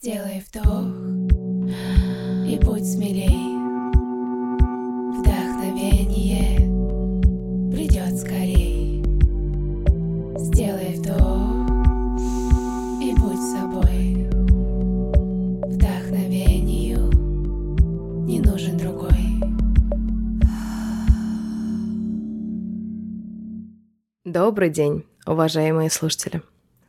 Сделай вдох и будь смелей. Вдохновение придет скорей. Сделай вдох и будь собой. Вдохновению не нужен другой. Добрый день, уважаемые слушатели.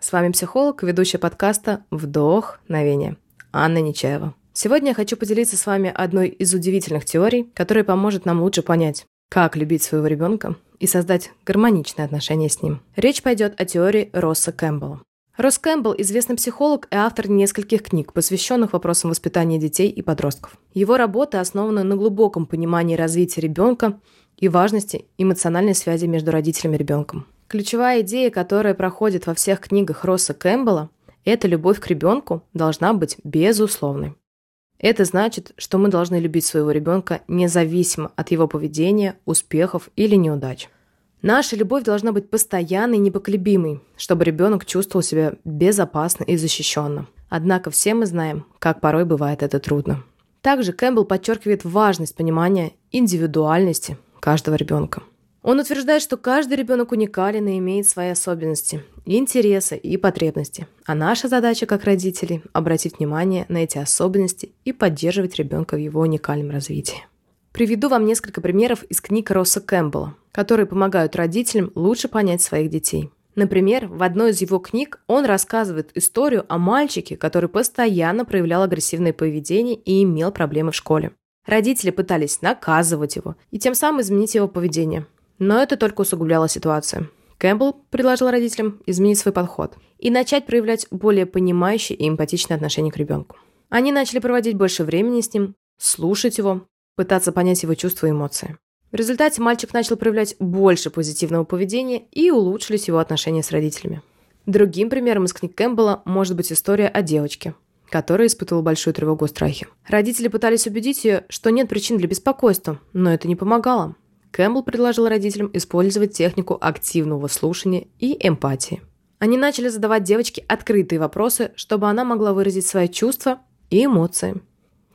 С вами психолог, ведущая подкаста «Вдохновение» Анна Нечаева. Сегодня я хочу поделиться с вами одной из удивительных теорий, которая поможет нам лучше понять, как любить своего ребенка и создать гармоничные отношения с ним. Речь пойдет о теории Росса Кэмпбелла. Росс Кэмпбелл – известный психолог и автор нескольких книг, посвященных вопросам воспитания детей и подростков. Его работа основана на глубоком понимании развития ребенка и важности эмоциональной связи между родителями и ребенком. Ключевая идея, которая проходит во всех книгах Росса Кэмпбелла, это любовь к ребенку должна быть безусловной. Это значит, что мы должны любить своего ребенка независимо от его поведения, успехов или неудач. Наша любовь должна быть постоянной и непоколебимой, чтобы ребенок чувствовал себя безопасно и защищенно. Однако все мы знаем, как порой бывает это трудно. Также Кэмпбелл подчеркивает важность понимания индивидуальности каждого ребенка. Он утверждает, что каждый ребенок уникален и имеет свои особенности, интересы и потребности. А наша задача как родителей – обратить внимание на эти особенности и поддерживать ребенка в его уникальном развитии. Приведу вам несколько примеров из книг Росса Кэмпбелла, которые помогают родителям лучше понять своих детей. Например, в одной из его книг он рассказывает историю о мальчике, который постоянно проявлял агрессивное поведение и имел проблемы в школе. Родители пытались наказывать его и тем самым изменить его поведение. Но это только усугубляло ситуацию. Кэмпбелл предложил родителям изменить свой подход и начать проявлять более понимающее и эмпатичное отношение к ребенку. Они начали проводить больше времени с ним, слушать его, пытаться понять его чувства и эмоции. В результате мальчик начал проявлять больше позитивного поведения и улучшились его отношения с родителями. Другим примером из книг Кэмпбелла может быть история о девочке, которая испытывала большую тревогу и страхи. Родители пытались убедить ее, что нет причин для беспокойства, но это не помогало. Кэмпбелл предложил родителям использовать технику активного слушания и эмпатии. Они начали задавать девочке открытые вопросы, чтобы она могла выразить свои чувства и эмоции.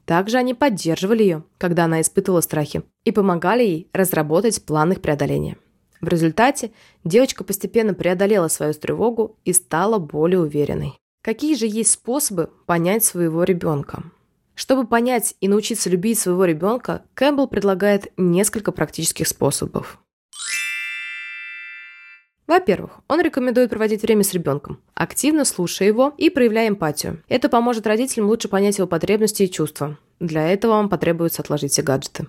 Также они поддерживали ее, когда она испытывала страхи, и помогали ей разработать план их преодоления. В результате девочка постепенно преодолела свою тревогу и стала более уверенной. Какие же есть способы понять своего ребенка? Чтобы понять и научиться любить своего ребенка, Кэмпбелл предлагает несколько практических способов. Во-первых, он рекомендует проводить время с ребенком, активно слушая его и проявляя эмпатию. Это поможет родителям лучше понять его потребности и чувства. Для этого вам потребуется отложить все гаджеты.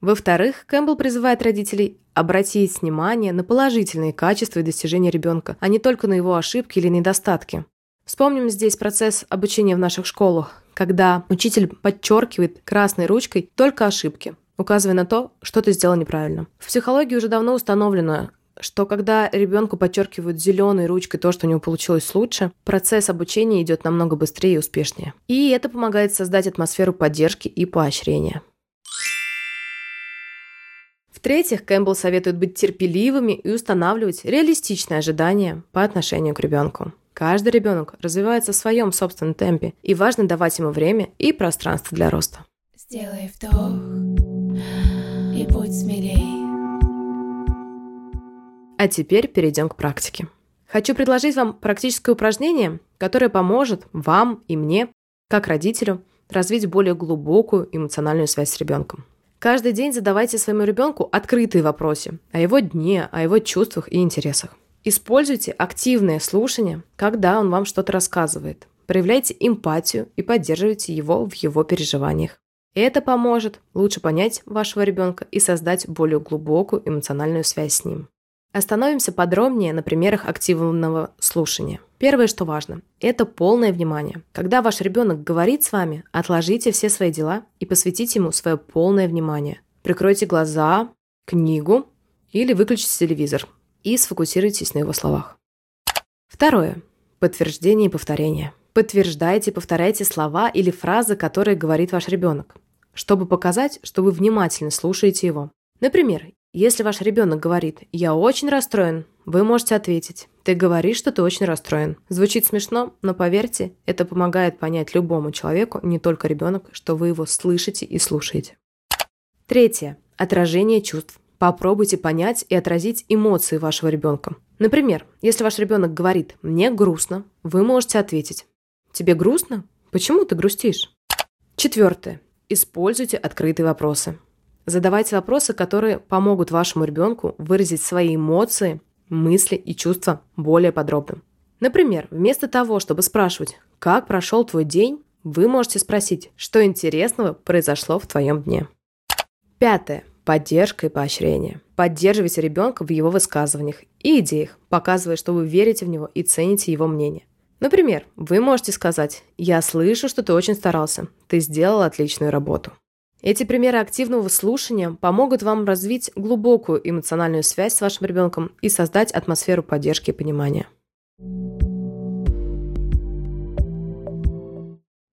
Во-вторых, Кэмпбелл призывает родителей обратить внимание на положительные качества и достижения ребенка, а не только на его ошибки или недостатки. Вспомним здесь процесс обучения в наших школах, когда учитель подчеркивает красной ручкой только ошибки, указывая на то, что ты сделал неправильно. В психологии уже давно установлено, что когда ребенку подчеркивают зеленой ручкой то, что у него получилось лучше, процесс обучения идет намного быстрее и успешнее. И это помогает создать атмосферу поддержки и поощрения. В-третьих, Кэмпбелл советует быть терпеливыми и устанавливать реалистичные ожидания по отношению к ребенку. Каждый ребенок развивается в своем собственном темпе, и важно давать ему время и пространство для роста. Сделай вдох и будь смелей. А теперь перейдем к практике. Хочу предложить вам практическое упражнение, которое поможет вам и мне, как родителю, развить более глубокую эмоциональную связь с ребенком. Каждый день задавайте своему ребенку открытые вопросы о его дне, о его чувствах и интересах. Используйте активное слушание, когда он вам что-то рассказывает. Проявляйте эмпатию и поддерживайте его в его переживаниях. Это поможет лучше понять вашего ребенка и создать более глубокую эмоциональную связь с ним. Остановимся подробнее на примерах активного слушания. Первое, что важно, это полное внимание. Когда ваш ребенок говорит с вами, отложите все свои дела и посвятите ему свое полное внимание. Прикройте глаза, книгу или выключите телевизор и сфокусируйтесь на его словах. Второе. Подтверждение и повторение. Подтверждайте и повторяйте слова или фразы, которые говорит ваш ребенок, чтобы показать, что вы внимательно слушаете его. Например, если ваш ребенок говорит «я очень расстроен», вы можете ответить. Ты говоришь, что ты очень расстроен. Звучит смешно, но поверьте, это помогает понять любому человеку, не только ребенок, что вы его слышите и слушаете. Третье. Отражение чувств. Попробуйте понять и отразить эмоции вашего ребенка. Например, если ваш ребенок говорит «мне грустно», вы можете ответить «тебе грустно? Почему ты грустишь?» Четвертое. Используйте открытые вопросы. Задавайте вопросы, которые помогут вашему ребенку выразить свои эмоции, мысли и чувства более подробно. Например, вместо того, чтобы спрашивать «как прошел твой день?», вы можете спросить, что интересного произошло в твоем дне. Пятое. Поддержка и поощрение. Поддерживайте ребенка в его высказываниях и идеях, показывая, что вы верите в него и цените его мнение. Например, вы можете сказать «Я слышу, что ты очень старался. Ты сделал отличную работу». Эти примеры активного слушания помогут вам развить глубокую эмоциональную связь с вашим ребенком и создать атмосферу поддержки и понимания.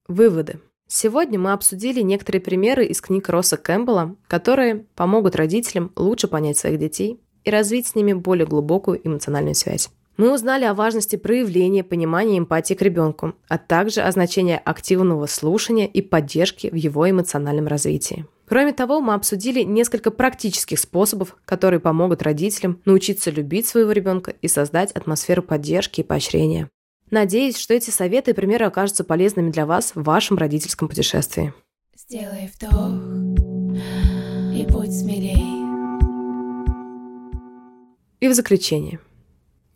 Выводы. Сегодня мы обсудили некоторые примеры из книг Росса Кэмпбелла, которые помогут родителям лучше понять своих детей и развить с ними более глубокую эмоциональную связь. Мы узнали о важности проявления понимания и эмпатии к ребенку, а также о значении активного слушания и поддержки в его эмоциональном развитии. Кроме того, мы обсудили несколько практических способов, которые помогут родителям научиться любить своего ребенка и создать атмосферу поддержки и поощрения. Надеюсь, что эти советы и примеры окажутся полезными для вас в вашем родительском путешествии. Сделай вдох и будь смелей. И в заключение –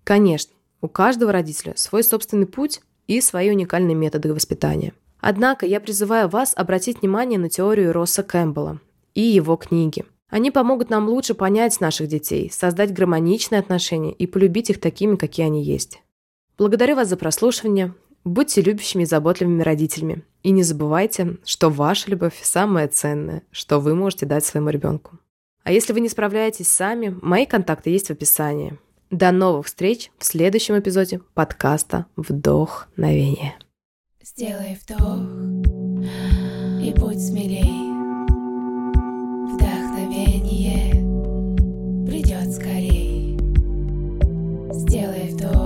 Конечно, у каждого родителя свой собственный путь и свои уникальные методы воспитания. Однако я призываю вас обратить внимание на теорию Росса Кэмпбелла и его книги. Они помогут нам лучше понять наших детей, создать гармоничные отношения и полюбить их такими, какие они есть. Благодарю вас за прослушивание. Будьте любящими и заботливыми родителями. И не забывайте, что ваша любовь – самое ценное, что вы можете дать своему ребенку. А если вы не справляетесь сами, мои контакты есть в описании. До новых встреч в следующем эпизоде подкаста «Вдохновение». Сделай вдох и будь смелей. Вдохновение придет скорей. Сделай вдох.